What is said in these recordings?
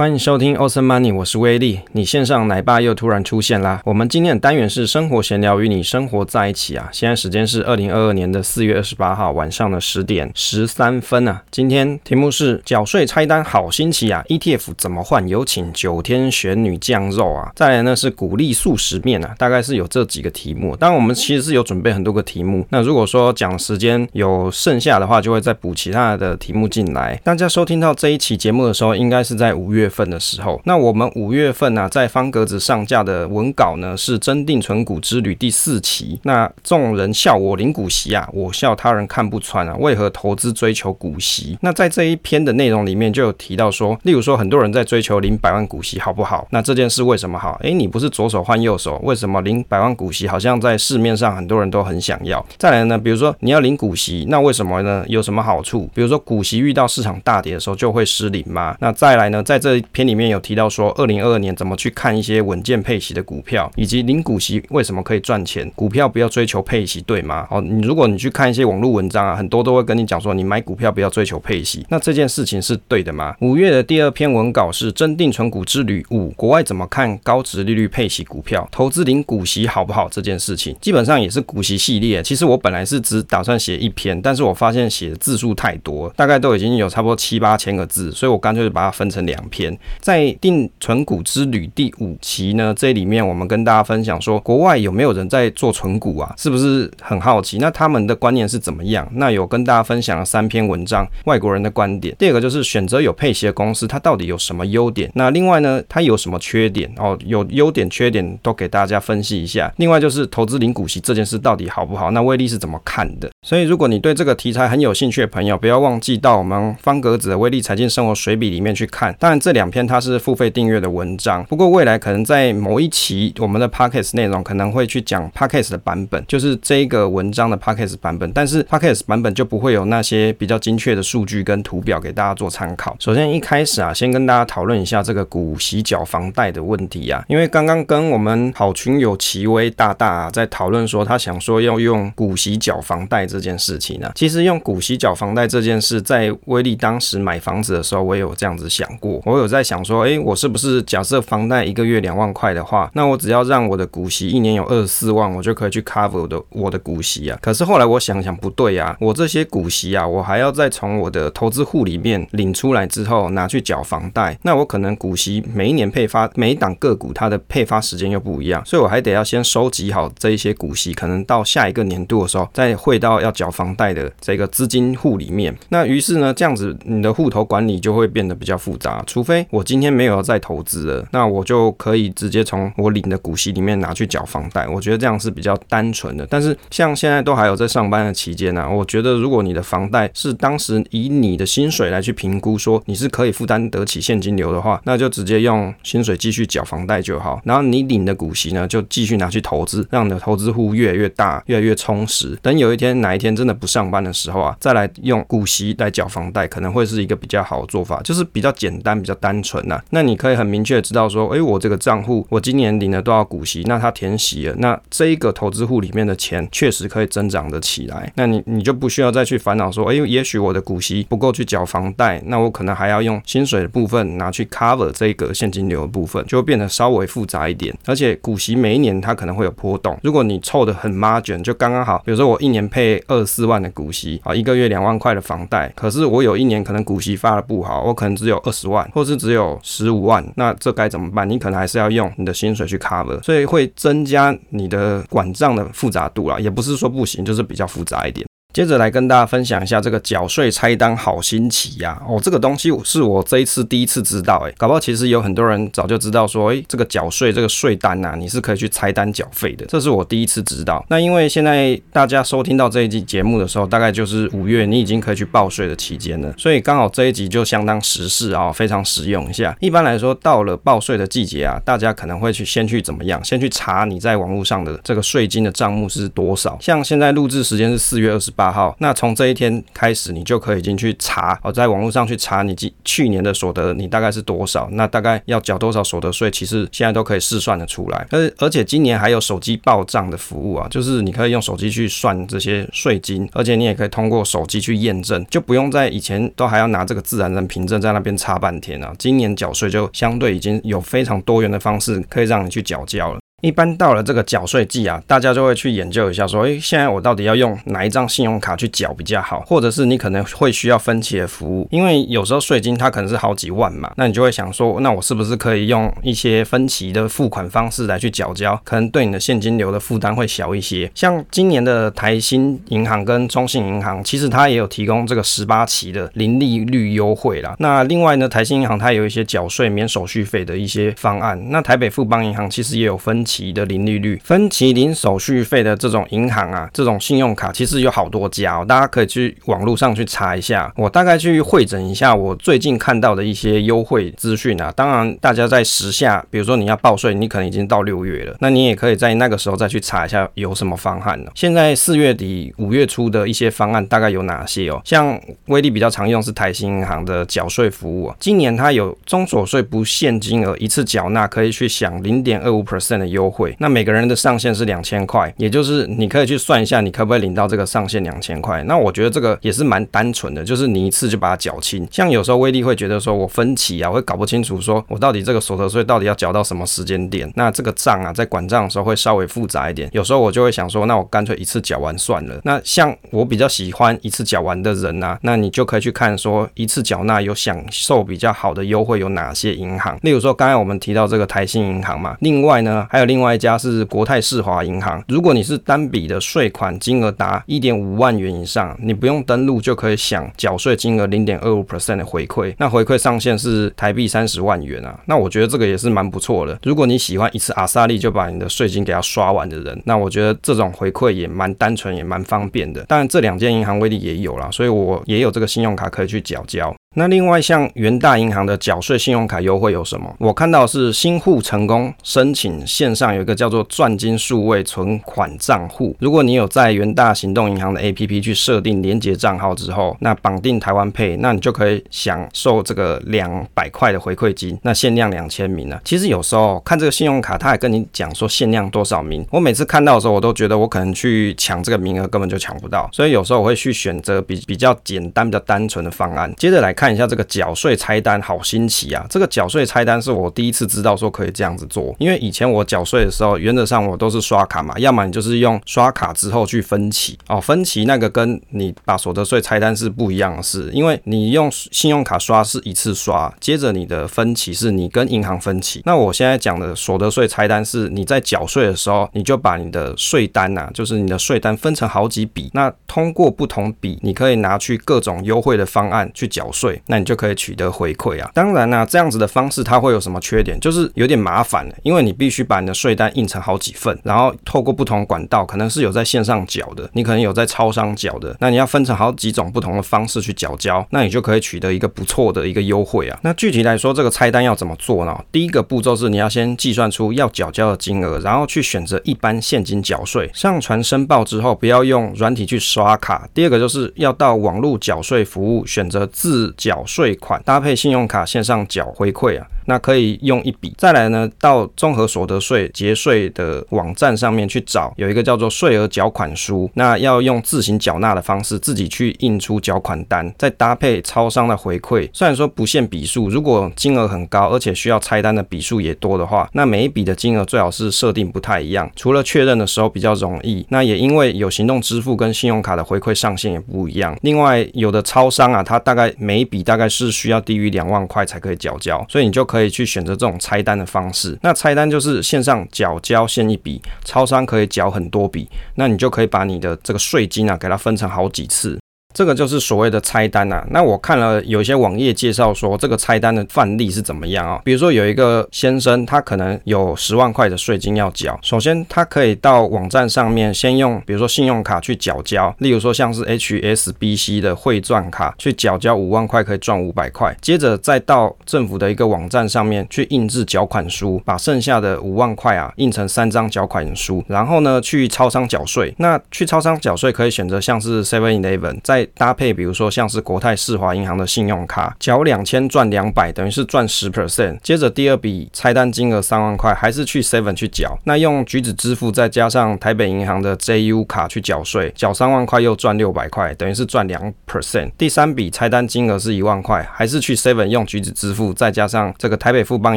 欢迎收听 Awesome Money，我是威力。你线上奶爸又突然出现啦！我们今天的单元是生活闲聊，与你生活在一起啊。现在时间是二零二二年的四月二十八号晚上的十点十三分啊。今天题目是缴税拆单好新奇啊！ETF 怎么换？有请九天玄女降肉啊！再来呢是鼓励素食面啊，大概是有这几个题目。当然我们其实是有准备很多个题目。那如果说讲时间有剩下的话，就会再补其他的题目进来。大家收听到这一期节目的时候，应该是在五月份的时候，那我们五月份呢、在方格子上架的文稿呢是真定存股之旅第四期。那众人笑我领股息啊，我笑他人看不穿啊，为何投资追求股息？那在这一篇的内容里面就有提到说，例如说很多人在追求领百万股息好不好？那这件事为什么好？诶，你不是左手换右手，为什么领百万股息好像在市面上很多人都很想要？再来呢，比如说你要领股息，那为什么呢？有什么好处？比如说股息遇到市场大跌的时候就会失灵吗？那再来呢，在这篇里面。有提到说，二零二二年怎么去看一些稳健配息的股票，以及零股息为什么可以赚钱？股票不要追求配息，对吗？哦，你如果你去看一些网络文章啊，很多都会跟你讲说，你买股票不要追求配息，那这件事情是对的吗？五月的第二篇文稿是真定存股之旅五，国外怎么看高值利率配息股票？投资零股息好不好？这件事情基本上也是股息系列。其实我本来是只打算写一篇，但是我发现写的字数太多，大概都已经有差不多七八千个字，所以我干脆把它分成两篇。在定存股之旅第五期呢，这里面我们跟大家分享说，国外有没有人在做存股啊？是不是很好奇？那他们的观念是怎么样？那有跟大家分享了三篇文章，外国人的观点。第二个就是选择有配息的公司，它到底有什么优点？那另外呢，它有什么缺点？哦，有优点、缺点都给大家分析一下。另外就是投资领股息这件事到底好不好？那威力是怎么看的？所以如果你对这个题材很有兴趣的朋友，不要忘记到我们方格子的威力财经生活随笔里面去看。当然这这两篇它是付费订阅的文章，不过未来可能在某一期我们的 Podcast 内容可能会去讲 Podcast 的版本，就是这个文章的 Podcast 版本，但是 Podcast 版本就不会有那些比较精确的数据跟图表给大家做参考。首先一开始啊，先跟大家讨论一下这个股息缴房贷的问题啊，因为刚刚跟我们好群友奇威大大啊在讨论说，他想说要用股息缴房贷这件事情呢、其实用股息缴房贷这件事，在威力当时买房子的时候，我也有这样子想过，我有在想说，哎，我是不是假设房贷一个月两万块的话，那我只要让我的股息一年有二十四万，我就可以去 cover 的我的股息啊。可是后来我想想不对啊，我这些股息啊，我还要再从我的投资户里面领出来之后拿去缴房贷，那我可能股息每一年配发每一档个股它的配发时间又不一样，所以我还得要先收集好这一些股息，可能到下一个年度的时候再汇到要缴房贷的这个资金户里面。那于是呢，这样子你的户头管理就会变得比较复杂，除非我今天没有再投资了。那我就可以直接从我领的股息里面拿去缴房贷，我觉得这样是比较单纯的。但是像现在都还有在上班的期间呢，我觉得如果你的房贷是当时以你的薪水来去评估，说你是可以负担得起现金流的话，那就直接用薪水继续缴房贷就好。然后你领的股息呢，就继续拿去投资，让你的投资户越来越大，越来越充实。等有一天哪一天真的不上班的时候啊，再来用股息来缴房贷，可能会是一个比较好的做法，就是比较简单、比较单纯呐。那你可以很明确知道说，诶，我这个账户，我今年领了多少股息？那它填息了，那这一个投资户里面的钱确实可以增长得起来。那你你就不需要再去烦恼说，诶，也许我的股息不够去缴房贷，那我可能还要用薪水的部分拿去 cover 这个现金流的部分，就会变得稍微复杂一点。而且股息每一年它可能会有波动，如果你凑的很 margin，就刚刚好。比如说我一年配二十四万的股息啊，一个月两万块的房贷，可是我有一年可能股息发的不好，我可能只有二十万，或是只有十五万，那这该怎么办？你可能还是要用你的薪水去 cover，所以会增加你的管账的复杂度啦，也不是说不行，就是比较复杂一点。接着来跟大家分享一下这个缴税拆单好新奇呀！哦，这个东西是我这一次第一次知道，诶，搞不好其实有很多人早就知道说，诶，这个缴税这个税单呐，你是可以去拆单缴费的，这是我第一次知道。那因为现在大家收听到这一集节目的时候，大概就是五月，你已经可以去报税的期间了，所以刚好这一集就相当时事啊，非常实用一下。一般来说，到了报税的季节啊，大家可能会去先去怎么样？先去查你在网络上的这个税金的账目是多少？像现在录制时间是四月二十八。号，那从这一天开始，你就可以进去查哦，在网络上去查你去去年的所得，你大概是多少？那大概要缴多少所得税？其实现在都可以试算得出来。而而且今年还有手机报账的服务啊，就是你可以用手机去算这些税金，而且你也可以通过手机去验证，就不用在以前都还要拿这个自然人凭证在那边插半天啊。今年缴税就相对已经有非常多元的方式可以让你去缴交了。一般到了这个缴税季啊，大家就会去研究一下，说，诶，现在我到底要用哪一张信用卡去缴比较好？或者是你可能会需要分期的服务，因为有时候税金它可能是好几万嘛，那你就会想说，那我是不是可以用一些分期的付款方式来去缴交？可能对你的现金流的负担会小一些。像今年的台新银行跟中信银行，其实它也有提供这个十八期的零利率优惠啦。那另外呢，台新银行它有一些缴税免手续费的一些方案。那台北富邦银行其实也有分。期的零利率、分期零手续费的这种银行啊，这种信用卡其实有好多家哦，大家可以去网络上去查一下。我大概去会诊一下我最近看到的一些优惠资讯啊。当然，大家在时下，比如说你要报税，你可能已经到六月了，那你也可以在那个时候再去查一下有什么方案呢？现在四月底、五月初的一些方案大概有哪些哦？像威力比较常用是台新银行的缴税服务，今年它有中所税不限金额一次缴纳可以去享零点二五 percent 的优。优惠，那每个人的上限是两千块，也就是你可以去算一下，你可不可以领到这个上限两千块？那我觉得这个也是蛮单纯的，就是你一次就把它缴清。像有时候威力会觉得说我分期啊，会搞不清楚，说我到底这个所得税到底要缴到什么时间点？那这个账啊，在管账的时候会稍微复杂一点。有时候我就会想说，那我干脆一次缴完算了。那像我比较喜欢一次缴完的人啊，那你就可以去看说一次缴纳有享受比较好的优惠有哪些银行？例如说刚才我们提到这个台新银行嘛，另外呢还有。另外一家是国泰世华银行。如果你是单笔的税款金额达一点五万元以上，你不用登录就可以享缴税金额零点二五 percent 的回馈。那回馈上限是台币三十万元啊。那我觉得这个也是蛮不错的。如果你喜欢一次阿萨利就把你的税金给它刷完的人，那我觉得这种回馈也蛮单纯，也蛮方便的。当然，这两间银行威力也有啦，所以我也有这个信用卡可以去缴交。那另外像元大银行的缴税信用卡优惠有什么？我看到是新户成功申请线上有一个叫做赚金数位存款账户。如果你有在元大行动银行的 APP 去设定连结账号之后，那绑定台湾 Pay，那你就可以享受这个两百块的回馈金。那限量两千名呢。其实有时候看这个信用卡，他还跟你讲说限量多少名。我每次看到的时候，我都觉得我可能去抢这个名额根本就抢不到。所以有时候我会去选择比比较简单、比较单纯的方案。接着来。看一下这个缴税拆单，好新奇啊！这个缴税拆单是我第一次知道说可以这样子做，因为以前我缴税的时候，原则上我都是刷卡嘛，要么你就是用刷卡之后去分期哦，分期那个跟你把所得税拆单是不一样的事，因为你用信用卡刷是一次刷，接着你的分期是你跟银行分期。那我现在讲的所得税拆单是你在缴税的时候，你就把你的税单呐，就是你的税单分成好几笔，那通过不同笔，你可以拿去各种优惠的方案去缴税。那你就可以取得回馈啊。当然呢、这样子的方式它会有什么缺点？就是有点麻烦，因为你必须把你的税单印成好几份，然后透过不同管道，可能是有在线上缴的，你可能有在超商缴的，那你要分成好几种不同的方式去缴交，那你就可以取得一个不错的一个优惠啊。那具体来说，这个拆单要怎么做呢？第一个步骤是你要先计算出要缴交的金额，然后去选择一般现金缴税，上传申报之后，不要用软体去刷卡。第二个就是要到网络缴税服务选择自缴税款搭配信用卡线上缴回馈啊。那可以用一笔，再来呢，到综合所得税节税的网站上面去找，有一个叫做税额缴款书，那要用自行缴纳的方式，自己去印出缴款单，再搭配超商的回馈。虽然说不限笔数，如果金额很高，而且需要拆单的笔数也多的话，那每一笔的金额最好是设定不太一样，除了确认的时候比较容易，那也因为有行动支付跟信用卡的回馈上限也不一样。另外，有的超商啊，它大概每一笔大概是需要低于两万块才可以缴交，所以你就可以。可以去选择这种拆单的方式。那拆单就是线上缴交现一笔，超商可以缴很多笔，那你就可以把你的这个税金啊，给它分成好几次。这个就是所谓的拆单啊。那我看了有些网页介绍说，这个拆单的范例是怎么样啊？比如说有一个先生，他可能有十万块的税金要缴。首先，他可以到网站上面先用，比如说信用卡去缴交，例如说像是 HSBC 的汇钻卡去缴交五万块可以赚五百块。接着再到政府的一个网站上面去印制缴款书，把剩下的五万块啊印成三张缴款书，然后呢去超商缴税。那去超商缴税可以选择像是 Seven Eleven 在搭配，比如说像是国泰世华银行的信用卡，缴两千赚两百，等于是赚十 percent。接着第二笔拆单金额三万块，还是去 Seven 去缴，那用橘子支付再加上台北银行的 JU 卡去缴税，缴三万块又赚六百块，等于是赚两 percent。第三笔拆单金额是一万块，还是去 Seven 用橘子支付再加上这个台北富邦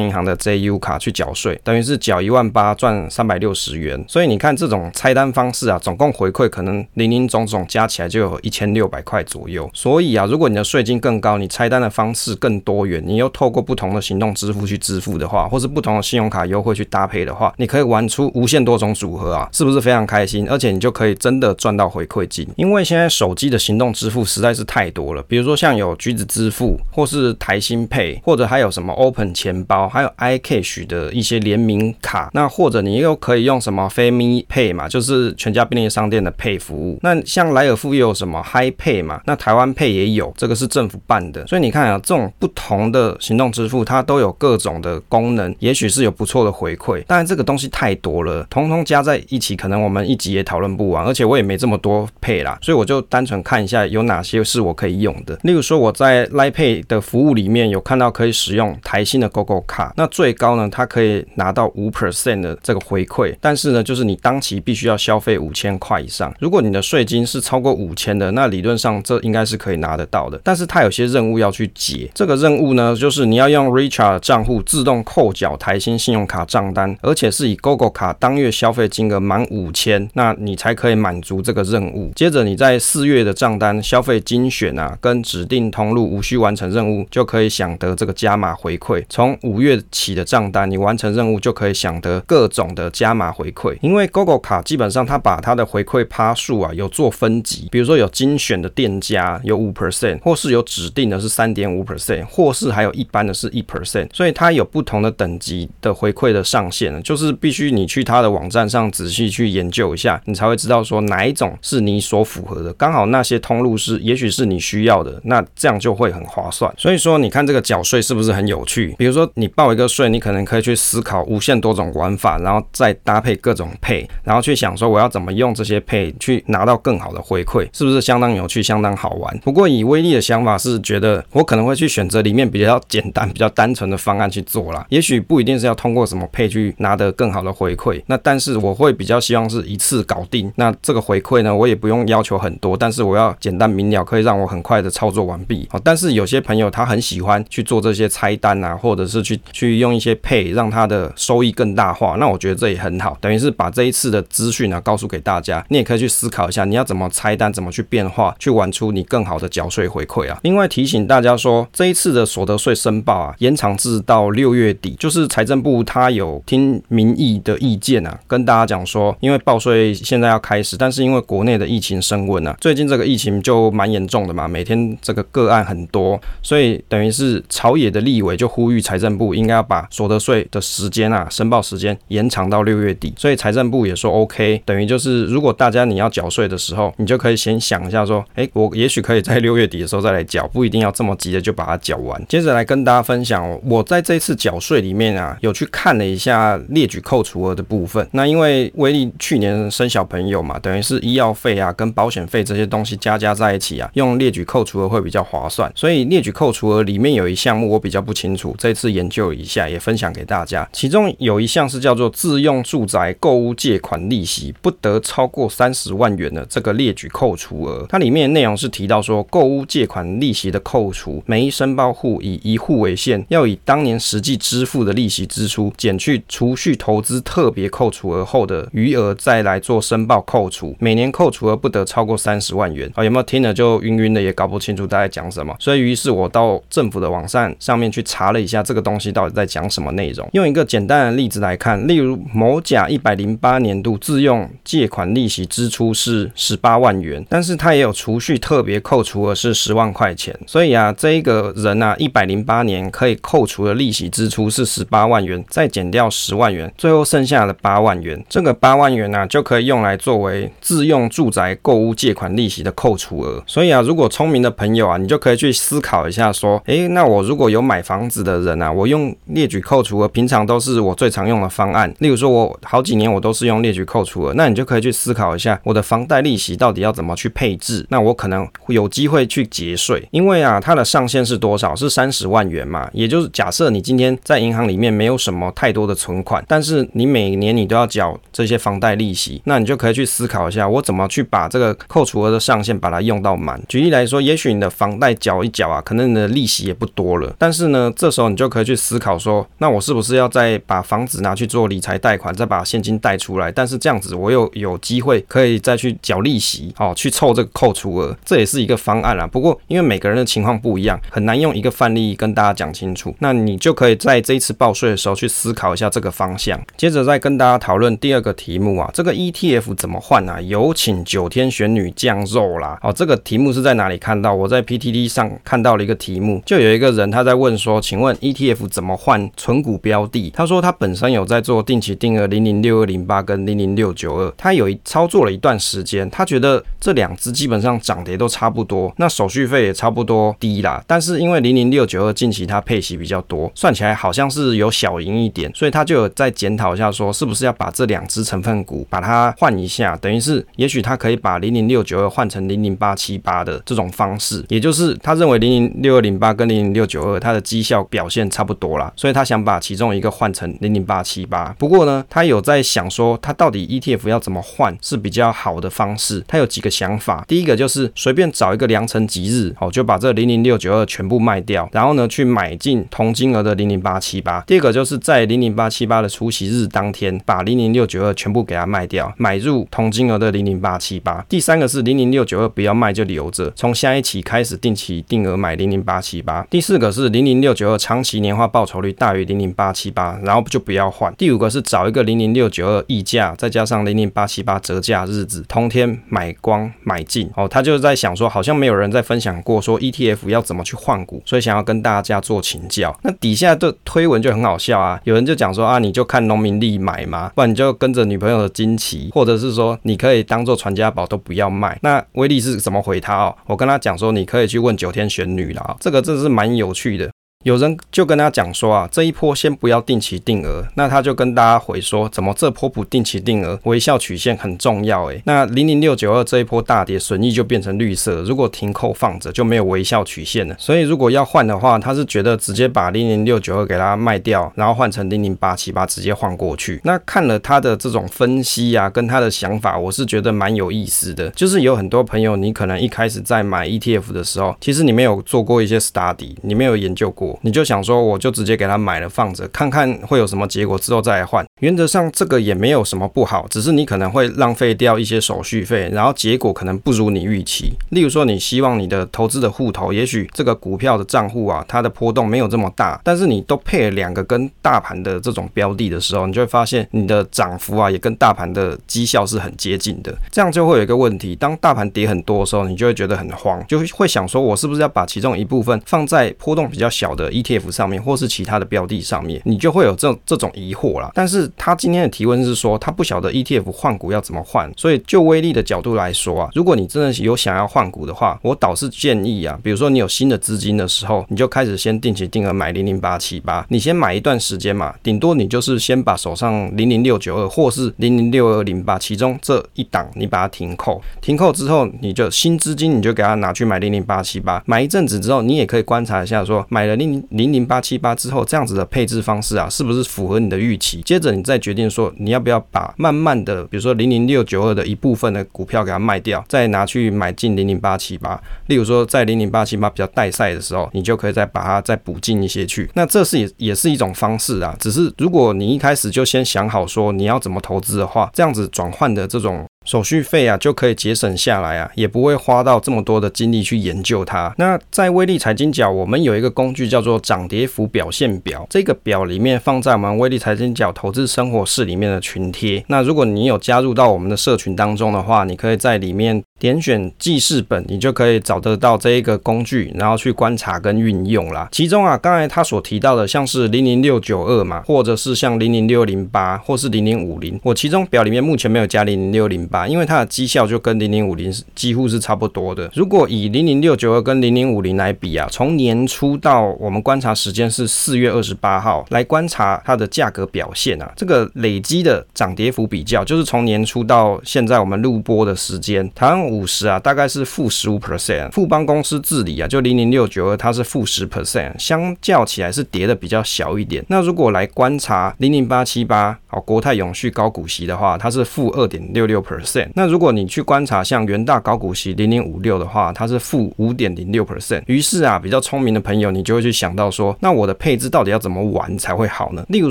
银行的 JU 卡去缴税，等于是缴一万八赚三百六十元。所以你看这种拆单方式啊，总共回馈可能零零总总加起来就有一千六百。块左右，所以啊，如果你的税金更高，你拆单的方式更多元，你又透过不同的行动支付去支付的话，或是不同的信用卡优惠去搭配的话，你可以玩出无限多种组合啊，是不是非常开心？而且你就可以真的赚到回馈金，因为现在手机的行动支付实在是太多了，比如说像有橘子支付，或是台新 Pay，或者还有什么 Open 钱包，还有 iCash 的一些联名卡，那或者你又可以用什么 f a m i Pay 嘛，就是全家便利商店的 Pay 服务，那像莱尔富又有什么 Hi Pay 配嘛，那台湾配也有，这个是政府办的，所以你看啊，这种不同的行动支付，它都有各种的功能，也许是有不错的回馈。当然这个东西太多了，通通加在一起，可能我们一集也讨论不完，而且我也没这么多配啦，所以我就单纯看一下有哪些是我可以用的。例如说我在 l i Pay 的服务里面有看到可以使用台新的 GoGo 卡，那最高呢，它可以拿到五 percent 的这个回馈，但是呢，就是你当期必须要消费五千块以上，如果你的税金是超过五千的，那理论上这应该是可以拿得到的，但是它有些任务要去解。这个任务呢，就是你要用 Richard 账户自动扣缴台新信用卡账单，而且是以 GoGo 卡当月消费金额满五千，那你才可以满足这个任务。接着你在四月的账单消费精选啊，跟指定通路无需完成任务就可以享得这个加码回馈。从五月起的账单，你完成任务就可以享得各种的加码回馈。因为 GoGo 卡基本上它把它的回馈趴数啊有做分级，比如说有精选的店家。有五 percent，或是有指定的是三点五 percent，或是还有一般的是一 percent，所以它有不同的等级的回馈的上限，就是必须你去它的网站上仔细去研究一下，你才会知道说哪一种是你所符合的。刚好那些通路是，也许是你需要的，那这样就会很划算。所以说，你看这个缴税是不是很有趣？比如说你报一个税，你可能可以去思考无限多种玩法，然后再搭配各种 Pay，然后去想说我要怎么用这些 Pay 去拿到更好的回馈，是不是相当有趣、去相当好玩？不过以威力的想法是觉得我可能会去选择里面比较简单、比较单纯的方案去做啦。也许不一定是要通过什么配去拿得更好的回馈，那但是我会比较希望是一次搞定。那这个回馈呢，我也不用要求很多，但是我要简单明了，可以让我很快的操作完毕。好，但是有些朋友他很喜欢去做这些拆单啊，或者是去去用一些配让他的收益更大化。那我觉得这也很好，等于是把这一次的资讯呢告诉给大家，你也可以去思考一下，你要怎么拆单，怎么去变化，去玩出你更好的缴税回馈啊！另外提醒大家说，这一次的所得税申报啊，延长至到六月底，就是财政部他有听民意的意见啊，跟大家讲说，因为报税现在要开始，但是因为国内的疫情升温啊，最近这个疫情就蛮严重的嘛，每天这个个案很多，所以等于是朝野的立委就呼吁财政部应该要把所得税的时间啊，申报时间延长到六月底，所以财政部也说 OK，等于就是如果大家你要缴税的时候，你就可以先想一下说，哎，我也许可以在六月底的时候再来缴，不一定要这么急的就把它缴完。接着来跟大家分享，我在这次缴税里面啊，有去看了一下列举扣除额的部分。那因为威力去年生小朋友嘛，等于是医药费啊跟保险费这些东西加加在一起啊，用列举扣除额会比较划算。所以列举扣除额里面有一项目我比较不清楚，这次研究一下也分享给大家。其中有一项是叫做自用住宅购物借款利息不得超过三十万元的这个列举扣除额，它里面面内容是提到说购屋借款利息的扣除，每一申报户以一户为限，要以当年实际支付的利息支出减去储蓄投资特别扣除额后的余额，再来做申报扣除。每年扣除额不得超过三十万元。啊，有没有听了就晕晕的，也搞不清楚大概讲什么？所以于是我到政府的网站上面去查了一下这个东西到底在讲什么内容。用一个简单的例子来看，例如某甲一百零八年度自用借款利息支出是十八万元，但是他也有储蓄特别扣除额是十万块钱，所以啊，这一个人啊，一百零八年可以扣除的利息支出是十八万元，再减掉十万元，最后剩下的八万元，这个八万元呢、就可以用来作为自用住宅购物借款利息的扣除额。所以啊，如果聪明的朋友啊，你就可以去思考一下，说，诶，那我如果有买房子的人啊，我用列举扣除额，平常都是我最常用的方案。例如说，我好几年我都是用列举扣除额，那你就可以去思考一下，我的房贷利息到底要怎么去配置？那我可能有机会去节税，因为啊，它的上限是多少？是三十万元嘛？也就是假设你今天在银行里面没有什么太多的存款，但是你每年你都要缴这些房贷利息，那你就可以去思考一下，我怎么去把这个扣除额的上限把它用到满。举例来说，也许你的房贷缴一缴啊，可能你的利息也不多了，但是呢，这时候你就可以去思考说，那我是不是要再把房子拿去做理财贷款，再把现金贷出来？但是这样子我又有机会可以再去缴利息，哦，去凑这个扣除额，这也是一个方案啦。不过因为每个人的情况不一样，很难用一个范例跟大家讲清楚。那你就可以在这一次报税的时候去思考一下这个方向。接着再跟大家讨论第二个题目啊，这个 ETF 怎么换啊？有请九天玄女降肉啦。哦，这个题目是在哪里看到？我在 PTT 上看到了一个题目，就有一个人他在问说，请问 ETF 怎么换存股标的？他说他本身有在做定期定额零零六二零八跟零零六九二，他有一操作了一段时间，他觉得这两只基本上涨跌都差不多，那手续费也差不多低啦。但是因为零零六九二近期它配息比较多，算起来好像是有小赢一点，所以他就有在检讨一下，说是不是要把这两只成分股把它换一下，等于是也许他可以把零零六九二换成零零八七八的这种方式，也就是他认为零零六二零八跟零零六九二它的绩效表现差不多啦，所以他想把其中一个换成零零八七八。不过呢，他有在想说，他到底 ETF 要怎么换是比较好的方式，他有几个想法。第一个就就是随便找一个良辰吉日，哦，就把这零零六九二全部卖掉，然后呢去买进同金额的零零八七八。第二个就是在零零八七八的除息日当天，把零零六九二全部给它卖掉，买入同金额的零零八七八。第三个是零零六九二不要卖就留着，从下一期开始定期定额买零零八七八。第四个是零零六九二长期年化报酬率大于零零八七八，然后就不要换。第五个是找一个零零六九二溢价，再加上零零八七八折价日子，同天买光买进。哦，他就是在想说，好像没有人在分享过说 ETF 要怎么去换股，所以想要跟大家做请教。那底下的推文就很好笑啊，有人就讲说啊，你就看农民利买嘛，不然你就跟着女朋友的金旗，或者是说你可以当做传家宝都不要卖。那威力是怎么回他哦？我跟他讲说，你可以去问九天玄女啦，这个真是蛮有趣的。有人就跟他讲说啊，这一波先不要定期定额，那他就跟大家回说，怎么这波不定期定额？微笑曲线很重要诶。那零零六九二这一波大跌，损益就变成绿色，如果停扣放着就没有微笑曲线了。所以如果要换的话，他是觉得直接把零零六九二给他卖掉，然后换成零零八七八直接换过去。那看了他的这种分析啊，跟他的想法，我是觉得蛮有意思的。就是有很多朋友，你可能一开始在买 ETF 的时候，其实你没有做过一些 study，你没有研究过。你就想说，我就直接给他买了放着，看看会有什么结果，之后再来换。原则上这个也没有什么不好，只是你可能会浪费掉一些手续费，然后结果可能不如你预期。例如说，你希望你的投资的户头，也许这个股票的账户啊，它的波动没有这么大，但是你都配了两个跟大盘的这种标的的时候，你就会发现你的涨幅啊，也跟大盘的绩效是很接近的。这样就会有一个问题，当大盘跌很多的时候，你就会觉得很慌，就会想说，我是不是要把其中一部分放在波动比较小的 ETF？上面或是其他的标的上面，你就会有这这种疑惑啦。但是他今天的提问是说，他不晓得 ETF 换股要怎么换。所以就威力的角度来说啊，如果你真的有想要换股的话，我倒是建议啊，比如说你有新的资金的时候，你就开始先定期定额买零零八七八，你先买一段时间嘛，顶多你就是先把手上零零六九二或是零零六二零八其中这一档你把它停扣，停扣之后你就新资金你就给它拿去买零零八七八，买一阵子之后你也可以观察一下说买了零零零八七八之后，这样子的配置方式啊，是不是符合你的预期？接着你再决定说，你要不要把慢慢的，比如说零零六九二的一部分的股票给它卖掉，再拿去买进零零八七八。例如说，在零零八七八比较带赛的时候，你就可以再把它再补进一些去。那这是也也是一种方式啊。只是如果你一开始就先想好说你要怎么投资的话，这样子转换的这种。手续费啊，就可以节省下来啊，也不会花到这么多的精力去研究它。那在威力财经角，我们有一个工具叫做涨跌幅表现表，这个表里面放在我们威力财经角投资生活室里面的群贴。那如果你有加入到我们的社群当中的话，你可以在里面。点选记事本，你就可以找得到这一个工具，然后去观察跟运用啦。其中啊，刚才他所提到的，像是零零六九二嘛，或者是像零零六零八，或是零零五零，我其中表里面目前没有加零零六零八，因为它的绩效就跟零零五零几乎是差不多的。如果以零零六九二跟零零五零来比啊，从年初到我们观察时间是四月二十八号来观察它的价格表现啊，这个累积的涨跌幅比较，就是从年初到现在我们录播的时间，台湾五十啊大概是负十五 percent，富邦公司治理啊就零零六九二它是负十 percent，相较起来是跌的比较小一点。那如果来观察零零八七八哦国泰永续高股息的话，它是负二点六六 percent。那如果你去观察像元大高股息零零五六的话，它是负五点零六 percent。于是啊比较聪明的朋友，你就会去想到说，那我的配置到底要怎么玩才会好呢？例如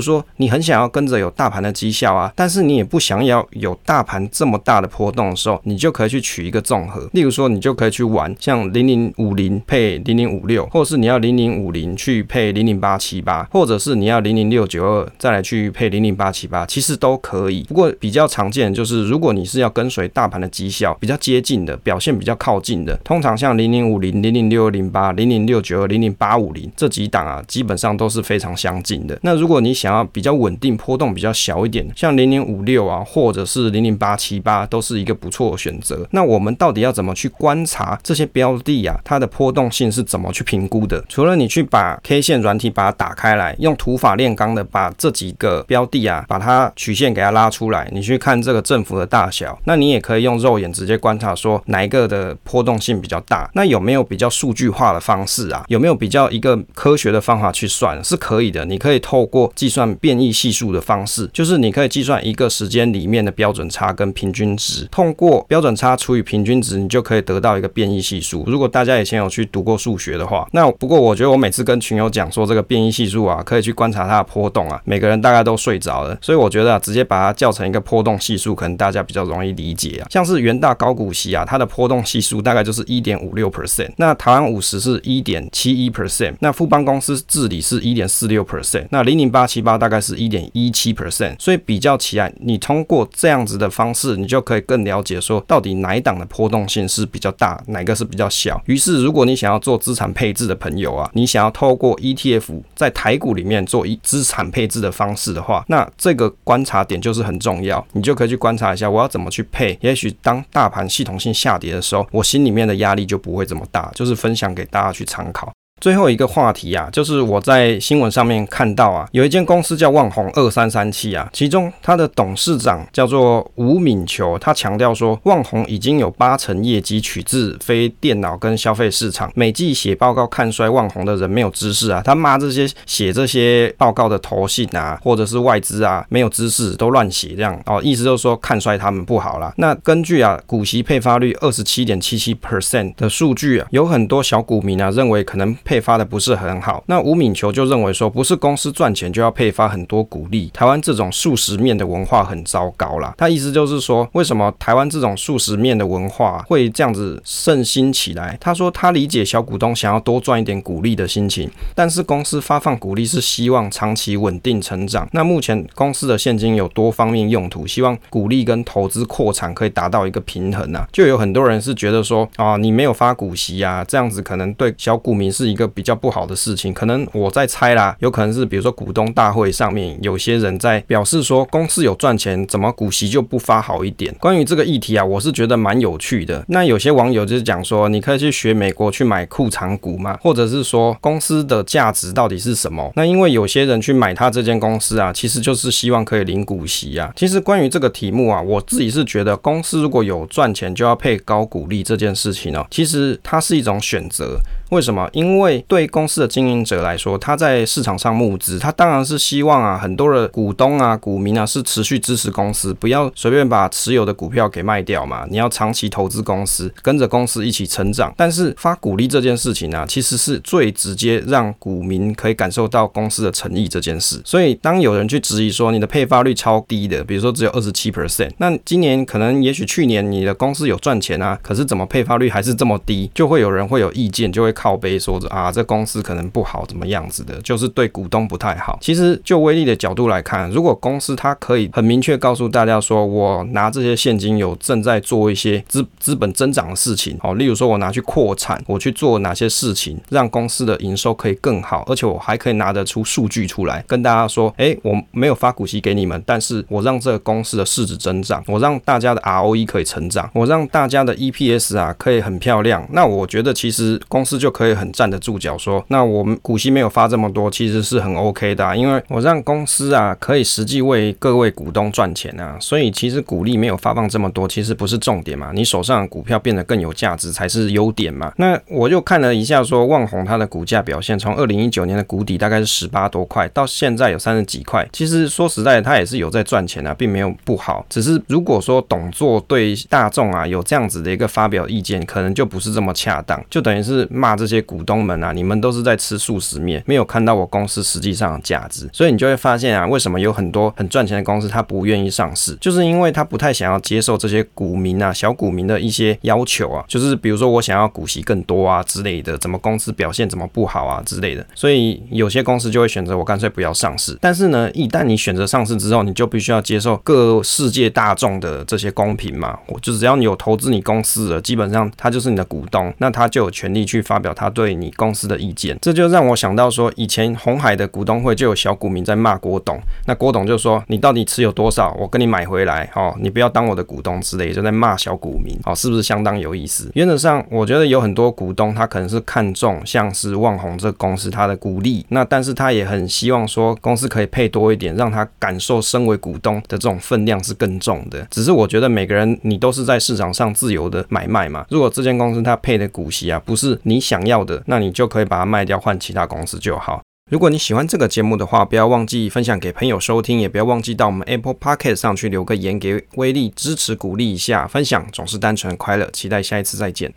说，你很想要跟着有大盘的绩效啊，但是你也不想要有大盘这么大的波动的时候，你就可以去取一个综合。例如说，你就可以去玩像零零五零配零零五六，或者是你要零零五零去配零零八七八，或者是你要零零六九二再来去配零零八七八，其实都可以。不过比较常见就是，如果你是要跟随大盘的绩效比较接近的，表现比较靠近的，通常像零零五零、零零六零八、零零六九二、零零八五零这几档啊，基本上都是非常相近的。那如果你想要比较稳定、波动比较小一点，像零零五六啊，或者是零零八七八，都是一个不错的选择。那我我们到底要怎么去观察这些标的啊？它的波动性是怎么去评估的？除了你去把 K 线软体把它打开来，用土法炼钢的把这几个标的啊，把它曲线给它拉出来，你去看这个振幅的大小，那你也可以用肉眼直接观察说哪一个的波动性比较大。那有没有比较数据化的方式啊？有没有比较一个科学的方法去算？是可以的，你可以透过计算变异系数的方式，就是你可以计算一个时间里面的标准差跟平均值，通过标准差除以平均值，你就可以得到一个变异系数。如果大家以前有去读过数学的话，那不过我觉得我每次跟群友讲说这个变异系数啊，可以去观察它的波动啊，每个人大概都睡着了，所以我觉得啊，直接把它叫成一个波动系数，可能大家比较容易理解啊。像是元大高股息啊，它的波动系数大概就是一点五六 percent，那台湾五十是一点七一 percent，那富邦公司治理是一点四六 percent，那零零八七八大概是一点一七 percent，所以比较起来，你通过这样子的方式，你就可以更了解说到底哪一档的波动性是比较大，哪个是比较小。于是，如果你想要做资产配置的朋友啊，你想要透过 ETF 在台股里面做一资产配置的方式的话，那这个观察点就是很重要，你就可以去观察一下我要怎么去配。也许当大盘系统性下跌的时候，我心里面的压力就不会这么大，就是分享给大家去参考。最后一个话题啊，就是我在新闻上面看到啊，有一间公司叫旺宏二三三七啊，其中它的董事长叫做吴敏球，他强调说，旺宏已经有八成业绩取自非电脑跟消费市场，每季写报告看衰旺宏的人没有知识啊，他骂这些写这些报告的投信啊，或者是外资啊，没有知识都乱写这样哦，意思就是说看衰他们不好啦。那根据啊股息配发率二十七点七七 percent 的数据啊，有很多小股民啊认为可能配发的不是很好，那吴敏球就认为说，不是公司赚钱就要配发很多股利，台湾这种速食面的文化很糟糕啦。他意思就是说，为什么台湾这种速食面的文化会这样子盛行起来？他说他理解小股东想要多赚一点股利的心情，但是公司发放股利是希望长期稳定成长。那目前公司的现金有多方面用途，希望股利跟投资扩产可以达到一个平衡啊。就有很多人是觉得说，啊，你没有发股息啊，这样子可能对小股民是一个。比较不好的事情，可能我在猜啦，有可能是比如说股东大会上面有些人在表示说，公司有赚钱，怎么股息就不发好一点？关于这个议题啊，我是觉得蛮有趣的。那有些网友就是讲说，你可以去学美国去买库藏股嘛，或者是说公司的价值到底是什么？那因为有些人去买他这间公司啊，其实就是希望可以领股息啊。其实关于这个题目啊，我自己是觉得公司如果有赚钱就要配高股利这件事情呢，其实它是一种选择。为什么？因为对公司的经营者来说，他在市场上募资，他当然是希望啊，很多的股东啊、股民啊是持续支持公司，不要随便把持有的股票给卖掉嘛。你要长期投资公司，跟着公司一起成长。但是发股利这件事情呢、啊，其实是最直接让股民可以感受到公司的诚意这件事。所以当有人去质疑说你的配发率超低的，比如说只有二十七 percent，那今年可能也许去年你的公司有赚钱啊，可是怎么配发率还是这么低？就会有人会有意见，就会。靠背说着啊，这公司可能不好，怎么样子的，就是对股东不太好。其实就威力的角度来看，如果公司它可以很明确告诉大家说，我拿这些现金有正在做一些资资本增长的事情，哦，例如说我拿去扩产，我去做哪些事情，让公司的营收可以更好，而且我还可以拿得出数据出来跟大家说，诶，我没有发股息给你们，但是我让这个公司的市值增长，我让大家的 ROE 可以成长，我让大家的 EPS 啊可以很漂亮，那我觉得其实公司就可以很站得住脚，说那我们股息没有发这么多，其实是很 OK 的啊，因为我让公司啊可以实际为各位股东赚钱啊，所以其实股利没有发放这么多，其实不是重点嘛，你手上的股票变得更有价值才是优点嘛。那我就看了一下，说旺宏它的股价表现，从二零一九年的谷底大概是十八多块，到现在有三十几块，其实说实在的，它也是有在赚钱啊，并没有不好，只是如果说董座对大众啊有这样子的一个发表意见，可能就不是这么恰当，就等于是骂这些股东们啊，你们都是在吃素食面，没有看到我公司实际上的价值，所以你就会发现啊，为什么有很多很赚钱的公司他不愿意上市，就是因为他不太想要接受这些股民啊、小股民的一些要求啊，就是比如说我想要股息更多啊之类的，怎么公司表现怎么不好啊之类的，所以有些公司就会选择我干脆不要上市。但是呢，一旦你选择上市之后，你就必须要接受各世界大众的这些公平嘛，我就只要你有投资你公司的，基本上他就是你的股东，那他就有权利去发表他对你公司的意见。这就让我想到说，以前红海的股东会就有小股民在骂郭董，那郭董就说：“你到底持有多少？我跟你买回来，哦，你不要当我的股东之类，就在骂小股民，哦，是不是相当有意思？原则上，我觉得有很多股东他可能是看中像是旺红这个公司他的股利，那但是他也很希望说公司可以配多一点，让他感受身为股东的这种分量是更重的。只是我觉得每个人你都是在市场上自由的买卖嘛，如果这间公司它配的股息啊不是你想想要的，那你就可以把它卖掉换其他公司就好。如果你喜欢这个节目的话，不要忘记分享给朋友收听，也不要忘记到我们 Apple Podcast 上去留个言给威力支持鼓励一下。分享总是单纯快乐，期待下一次再见。